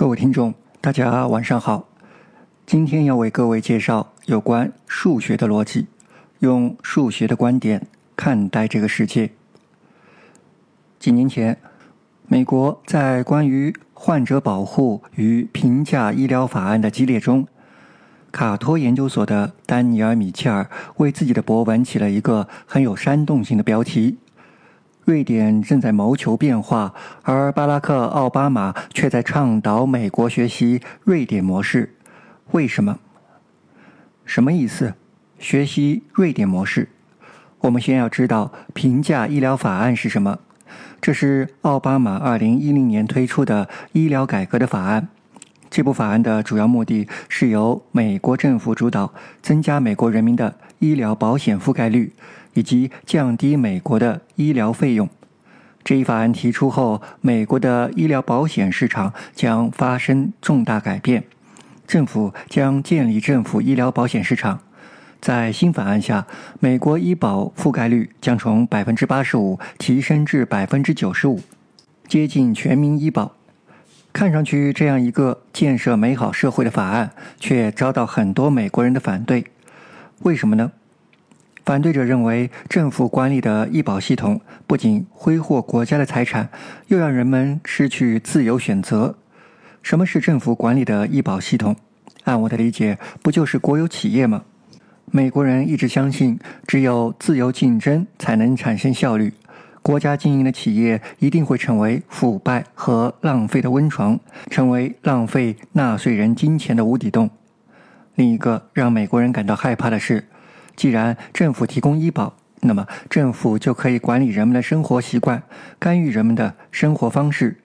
各位听众，大家晚上好。今天要为各位介绍有关数学的逻辑，用数学的观点看待这个世界。几年前，美国在关于患者保护与评价医疗法案的激烈中，卡托研究所的丹尼尔·米切尔为自己的博文起了一个很有煽动性的标题。瑞典正在谋求变化，而巴拉克·奥巴马却在倡导美国学习瑞典模式。为什么？什么意思？学习瑞典模式？我们先要知道评价医疗法案是什么。这是奥巴马二零一零年推出的医疗改革的法案。这部法案的主要目的是由美国政府主导，增加美国人民的医疗保险覆盖率。以及降低美国的医疗费用。这一法案提出后，美国的医疗保险市场将发生重大改变。政府将建立政府医疗保险市场。在新法案下，美国医保覆盖率将从百分之八十五提升至百分之九十五，接近全民医保。看上去这样一个建设美好社会的法案，却遭到很多美国人的反对。为什么呢？反对者认为，政府管理的医保系统不仅挥霍国家的财产，又让人们失去自由选择。什么是政府管理的医保系统？按我的理解，不就是国有企业吗？美国人一直相信，只有自由竞争才能产生效率。国家经营的企业一定会成为腐败和浪费的温床，成为浪费纳税人金钱的无底洞。另一个让美国人感到害怕的是。既然政府提供医保，那么政府就可以管理人们的生活习惯，干预人们的生活方式，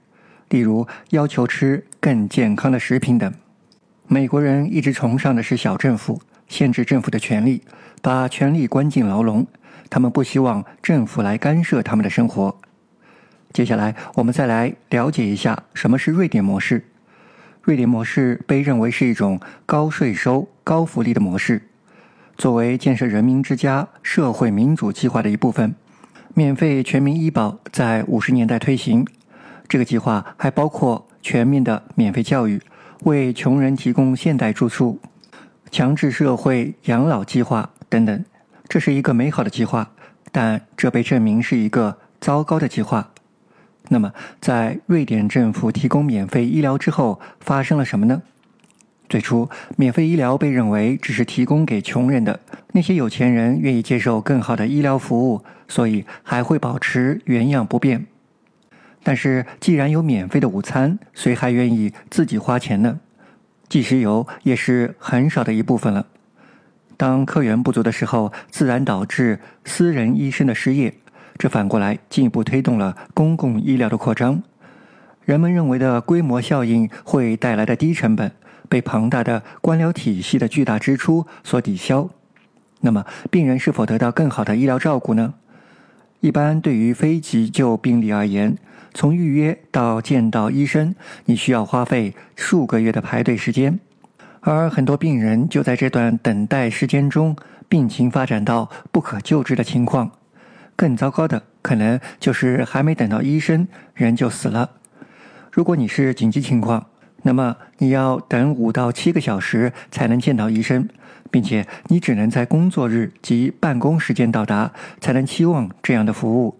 例如要求吃更健康的食品等。美国人一直崇尚的是小政府，限制政府的权利，把权力关进牢笼。他们不希望政府来干涉他们的生活。接下来，我们再来了解一下什么是瑞典模式。瑞典模式被认为是一种高税收、高福利的模式。作为建设人民之家社会民主计划的一部分，免费全民医保在五十年代推行。这个计划还包括全面的免费教育、为穷人提供现代住宿、强制社会养老计划等等。这是一个美好的计划，但这被证明是一个糟糕的计划。那么，在瑞典政府提供免费医疗之后，发生了什么呢？最初，免费医疗被认为只是提供给穷人的，那些有钱人愿意接受更好的医疗服务，所以还会保持原样不变。但是，既然有免费的午餐，谁还愿意自己花钱呢？即使有，也是很少的一部分了。当客源不足的时候，自然导致私人医生的失业，这反过来进一步推动了公共医疗的扩张。人们认为的规模效应会带来的低成本。被庞大的官僚体系的巨大支出所抵消，那么病人是否得到更好的医疗照顾呢？一般对于非急救病例而言，从预约到见到医生，你需要花费数个月的排队时间，而很多病人就在这段等待时间中，病情发展到不可救治的情况。更糟糕的，可能就是还没等到医生，人就死了。如果你是紧急情况，那么你要等五到七个小时才能见到医生，并且你只能在工作日及办公时间到达，才能期望这样的服务。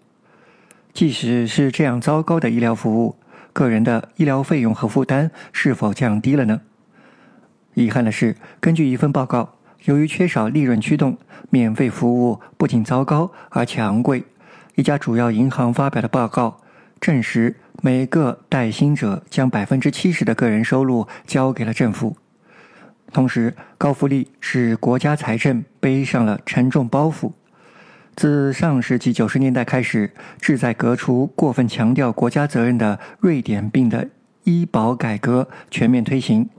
即使是这样糟糕的医疗服务，个人的医疗费用和负担是否降低了呢？遗憾的是，根据一份报告，由于缺少利润驱动，免费服务不仅糟糕，而且昂贵。一家主要银行发表的报告证实。每个带薪者将百分之七十的个人收入交给了政府，同时高福利使国家财政背上了沉重包袱。自上世纪九十年代开始，志在革除过分强调国家责任的瑞典病的医保改革全面推行。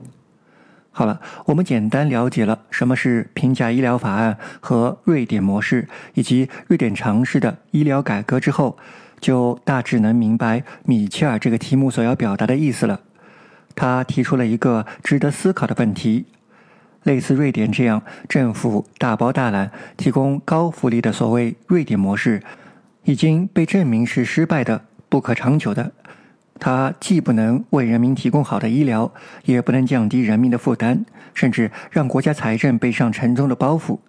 好了，我们简单了解了什么是平价医疗法案和瑞典模式，以及瑞典尝试的医疗改革之后。就大致能明白米切尔这个题目所要表达的意思了。他提出了一个值得思考的问题：类似瑞典这样政府大包大揽提供高福利的所谓瑞典模式，已经被证明是失败的、不可长久的。它既不能为人民提供好的医疗，也不能降低人民的负担，甚至让国家财政背上沉重的包袱。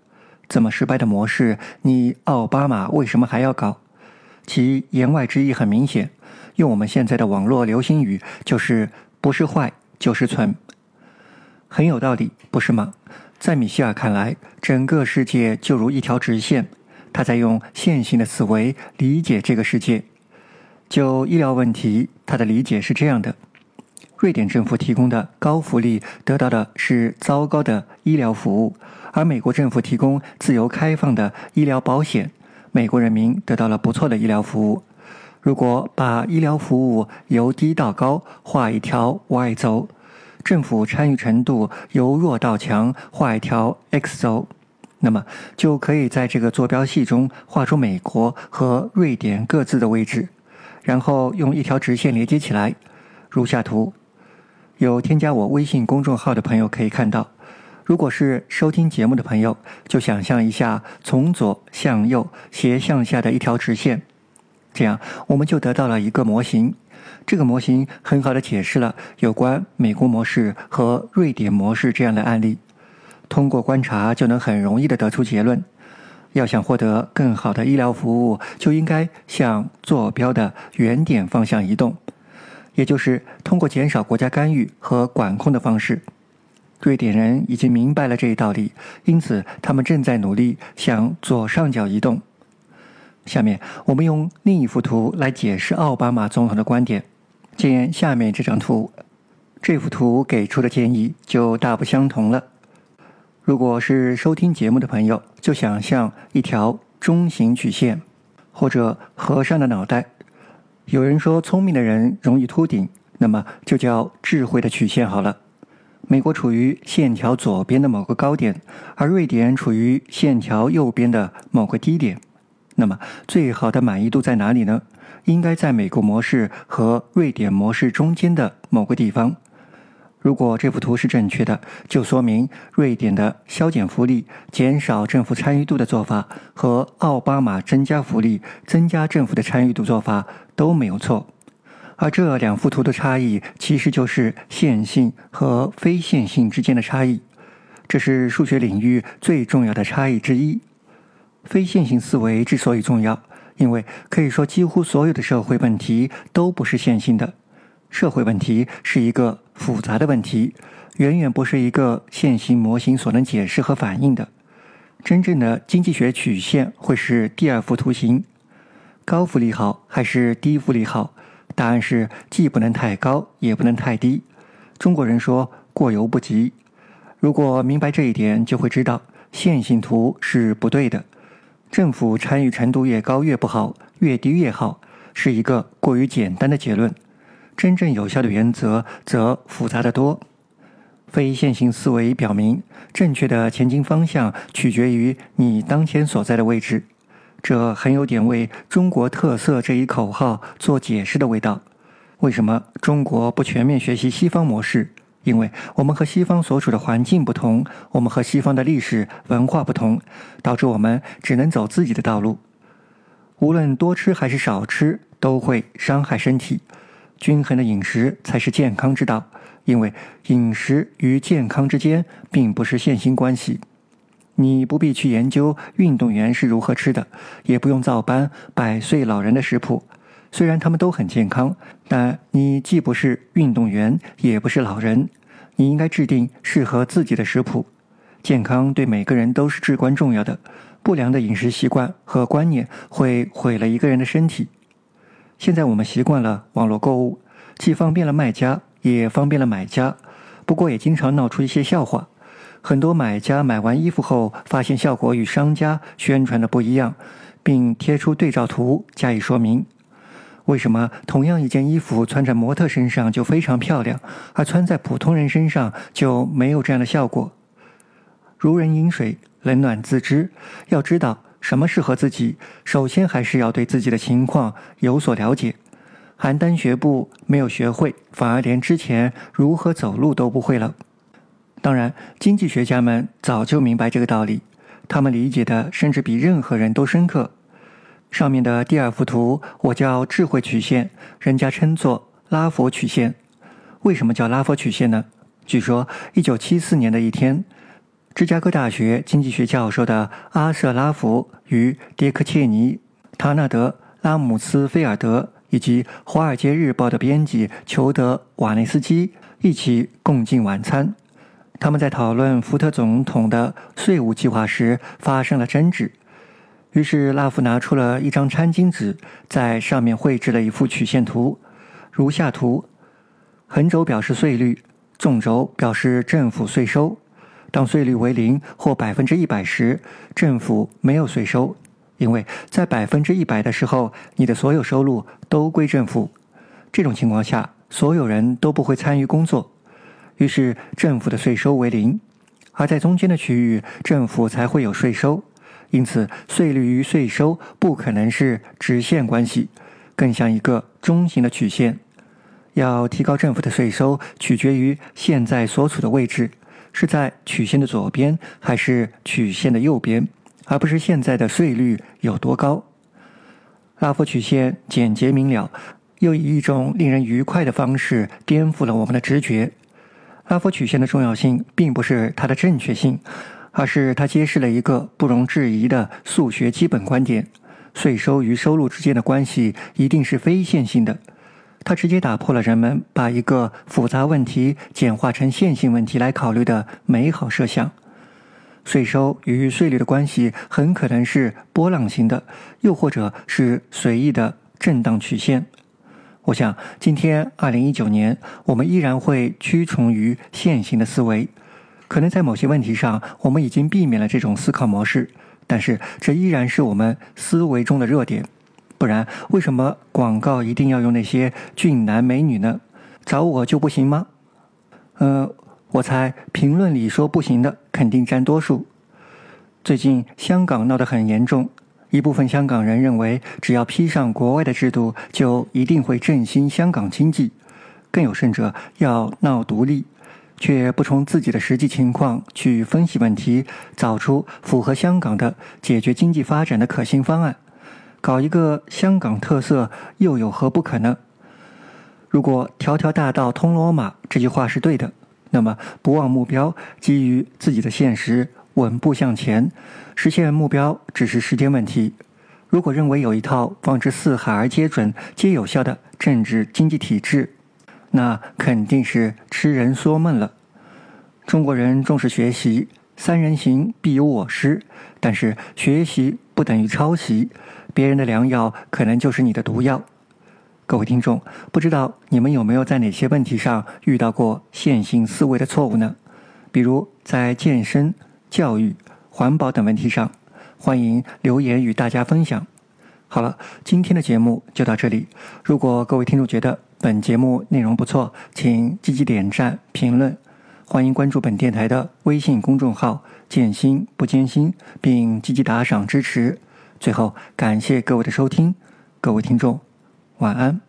这么失败的模式，你奥巴马为什么还要搞？其言外之意很明显，用我们现在的网络流行语，就是不是坏就是蠢，很有道理，不是吗？在米歇尔看来，整个世界就如一条直线，他在用线性的思维理解这个世界。就医疗问题，他的理解是这样的：瑞典政府提供的高福利得到的是糟糕的医疗服务，而美国政府提供自由开放的医疗保险，美国人民得到了不错的医疗服务。如果把医疗服务由低到高画一条 Y 轴，政府参与程度由弱到强画一条 X 轴，那么就可以在这个坐标系中画出美国和瑞典各自的位置。然后用一条直线连接起来，如下图。有添加我微信公众号的朋友可以看到。如果是收听节目的朋友，就想象一下从左向右斜向下的一条直线，这样我们就得到了一个模型。这个模型很好的解释了有关美国模式和瑞典模式这样的案例。通过观察就能很容易的得出结论。要想获得更好的医疗服务，就应该向坐标的原点方向移动，也就是通过减少国家干预和管控的方式。瑞典人已经明白了这一道理，因此他们正在努力向左上角移动。下面我们用另一幅图来解释奥巴马总统的观点。见下面这张图，这幅图给出的建议就大不相同了。如果是收听节目的朋友，就想象一条中型曲线，或者和尚的脑袋。有人说聪明的人容易秃顶，那么就叫智慧的曲线好了。美国处于线条左边的某个高点，而瑞典处于线条右边的某个低点。那么最好的满意度在哪里呢？应该在美国模式和瑞典模式中间的某个地方。如果这幅图是正确的，就说明瑞典的削减福利、减少政府参与度的做法和奥巴马增加福利、增加政府的参与度做法都没有错。而这两幅图的差异，其实就是线性和非线性之间的差异。这是数学领域最重要的差异之一。非线性思维之所以重要，因为可以说几乎所有的社会问题都不是线性的。社会问题是一个复杂的问题，远远不是一个线性模型所能解释和反映的。真正的经济学曲线会是第二幅图形：高福利好还是低福利好？答案是既不能太高，也不能太低。中国人说过犹不及。如果明白这一点，就会知道线性图是不对的。政府参与程度越高越不好，越低越好，是一个过于简单的结论。真正有效的原则则复杂的多。非线性思维表明，正确的前进方向取决于你当前所在的位置。这很有点为“中国特色”这一口号做解释的味道。为什么中国不全面学习西方模式？因为我们和西方所处的环境不同，我们和西方的历史文化不同，导致我们只能走自己的道路。无论多吃还是少吃，都会伤害身体。均衡的饮食才是健康之道，因为饮食与健康之间并不是线性关系。你不必去研究运动员是如何吃的，也不用照搬百岁老人的食谱。虽然他们都很健康，但你既不是运动员，也不是老人。你应该制定适合自己的食谱。健康对每个人都是至关重要的。不良的饮食习惯和观念会毁了一个人的身体。现在我们习惯了网络购物，既方便了卖家，也方便了买家。不过也经常闹出一些笑话。很多买家买完衣服后，发现效果与商家宣传的不一样，并贴出对照图加以说明。为什么同样一件衣服穿在模特身上就非常漂亮，而穿在普通人身上就没有这样的效果？如人饮水，冷暖自知。要知道。什么适合自己？首先还是要对自己的情况有所了解。邯郸学步没有学会，反而连之前如何走路都不会了。当然，经济学家们早就明白这个道理，他们理解的甚至比任何人都深刻。上面的第二幅图我叫智慧曲线，人家称作拉佛曲线。为什么叫拉佛曲线呢？据说，一九七四年的一天，芝加哥大学经济学教授的阿瑟拉佛与迭克切尼、塔纳德、拉姆斯菲尔德以及《华尔街日报》的编辑裘德瓦内斯基一起共进晚餐。他们在讨论福特总统的税务计划时发生了争执，于是拉夫拿出了一张餐巾纸，在上面绘制了一幅曲线图，如下图：横轴表示税率，纵轴表示政府税收。当税率为零或百分之一百时，政府没有税收，因为在百分之一百的时候，你的所有收入都归政府。这种情况下，所有人都不会参与工作。于是政府的税收为零，而在中间的区域，政府才会有税收。因此，税率与税收不可能是直线关系，更像一个中型的曲线。要提高政府的税收，取决于现在所处的位置是在曲线的左边还是曲线的右边，而不是现在的税率有多高。拉夫曲线简洁明了，又以一种令人愉快的方式颠覆了我们的直觉。拉佛曲线的重要性并不是它的正确性，而是它揭示了一个不容置疑的数学基本观点：税收与收入之间的关系一定是非线性的。它直接打破了人们把一个复杂问题简化成线性问题来考虑的美好设想。税收与税率的关系很可能是波浪形的，又或者是随意的震荡曲线。我想，今天二零一九年，我们依然会屈从于线性的思维。可能在某些问题上，我们已经避免了这种思考模式，但是这依然是我们思维中的热点。不然，为什么广告一定要用那些俊男美女呢？找我就不行吗？嗯，我猜评论里说不行的肯定占多数。最近香港闹得很严重。一部分香港人认为，只要披上国外的制度，就一定会振兴香港经济。更有甚者，要闹独立，却不从自己的实际情况去分析问题，找出符合香港的解决经济发展的可行方案，搞一个香港特色，又有何不可呢？如果“条条大道通罗马”这句话是对的，那么不忘目标，基于自己的现实。稳步向前，实现目标只是时间问题。如果认为有一套放之四海而皆准、皆有效的政治经济体制，那肯定是痴人说梦了。中国人重视学习，三人行必有我师，但是学习不等于抄袭，别人的良药可能就是你的毒药。各位听众，不知道你们有没有在哪些问题上遇到过线性思维的错误呢？比如在健身。教育、环保等问题上，欢迎留言与大家分享。好了，今天的节目就到这里。如果各位听众觉得本节目内容不错，请积极点赞、评论。欢迎关注本电台的微信公众号“建心不艰辛”，并积极打赏支持。最后，感谢各位的收听，各位听众，晚安。